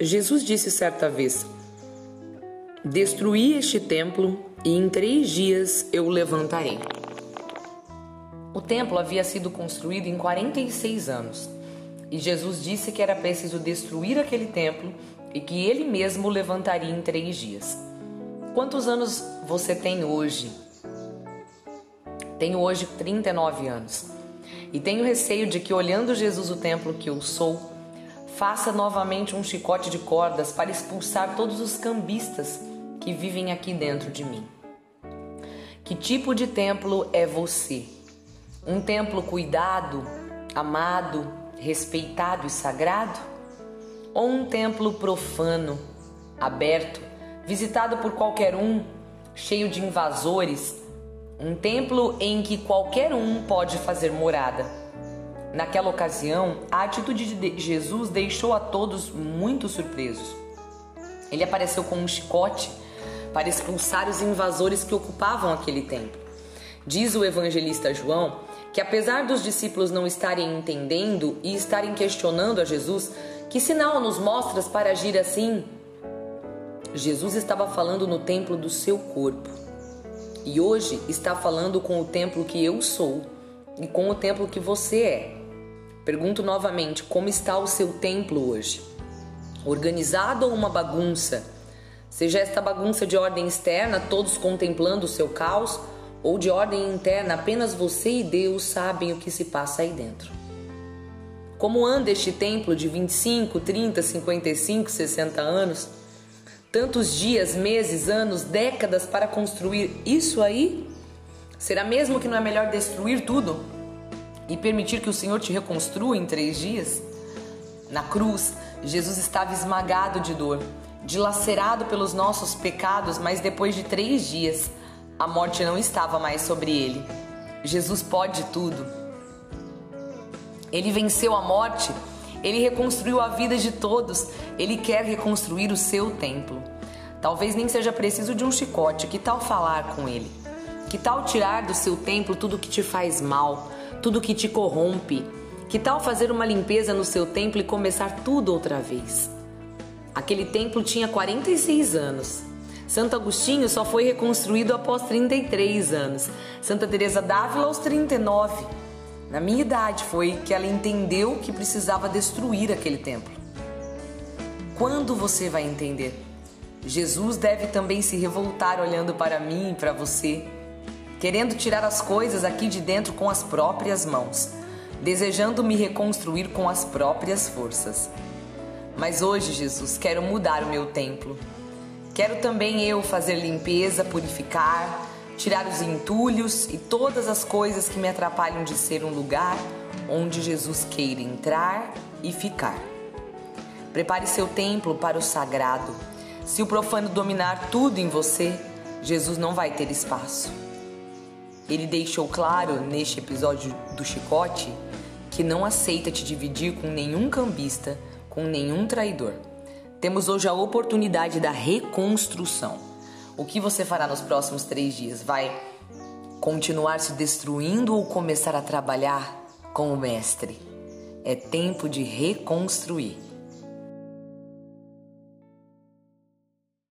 Jesus disse certa vez: Destruí este templo e em três dias eu o levantarei. O templo havia sido construído em 46 anos e Jesus disse que era preciso destruir aquele templo e que ele mesmo o levantaria em três dias. Quantos anos você tem hoje? Tenho hoje 39 anos e tenho receio de que, olhando Jesus o templo que eu sou, faça novamente um chicote de cordas para expulsar todos os cambistas que vivem aqui dentro de mim. Que tipo de templo é você? Um templo cuidado, amado, respeitado e sagrado? Ou um templo profano, aberto, visitado por qualquer um, cheio de invasores? Um templo em que qualquer um pode fazer morada. Naquela ocasião, a atitude de Jesus deixou a todos muito surpresos. Ele apareceu com um chicote para expulsar os invasores que ocupavam aquele templo. Diz o evangelista João que, apesar dos discípulos não estarem entendendo e estarem questionando a Jesus, que sinal nos mostras para agir assim? Jesus estava falando no templo do seu corpo e hoje está falando com o templo que eu sou e com o templo que você é. Pergunto novamente: como está o seu templo hoje? Organizado ou uma bagunça? Seja esta bagunça de ordem externa, todos contemplando o seu caos, ou de ordem interna, apenas você e Deus sabem o que se passa aí dentro. Como anda este templo de 25, 30, 55, 60 anos? Tantos dias, meses, anos, décadas para construir isso aí? Será mesmo que não é melhor destruir tudo e permitir que o Senhor te reconstrua em três dias? Na cruz, Jesus estava esmagado de dor dilacerado pelos nossos pecados, mas depois de três dias, a morte não estava mais sobre ele. Jesus pode tudo. Ele venceu a morte, ele reconstruiu a vida de todos, ele quer reconstruir o seu templo. Talvez nem seja preciso de um chicote, que tal falar com ele? Que tal tirar do seu templo tudo que te faz mal, tudo que te corrompe? Que tal fazer uma limpeza no seu templo e começar tudo outra vez? Aquele templo tinha 46 anos. Santo Agostinho só foi reconstruído após 33 anos. Santa Teresa d'Ávila aos 39. Na minha idade foi que ela entendeu que precisava destruir aquele templo. Quando você vai entender? Jesus deve também se revoltar olhando para mim e para você, querendo tirar as coisas aqui de dentro com as próprias mãos, desejando me reconstruir com as próprias forças. Mas hoje, Jesus, quero mudar o meu templo. Quero também eu fazer limpeza, purificar, tirar os entulhos e todas as coisas que me atrapalham de ser um lugar onde Jesus queira entrar e ficar. Prepare seu templo para o sagrado. Se o profano dominar tudo em você, Jesus não vai ter espaço. Ele deixou claro neste episódio do chicote que não aceita te dividir com nenhum cambista com nenhum traidor. Temos hoje a oportunidade da reconstrução. O que você fará nos próximos três dias? Vai continuar se destruindo ou começar a trabalhar com o Mestre? É tempo de reconstruir.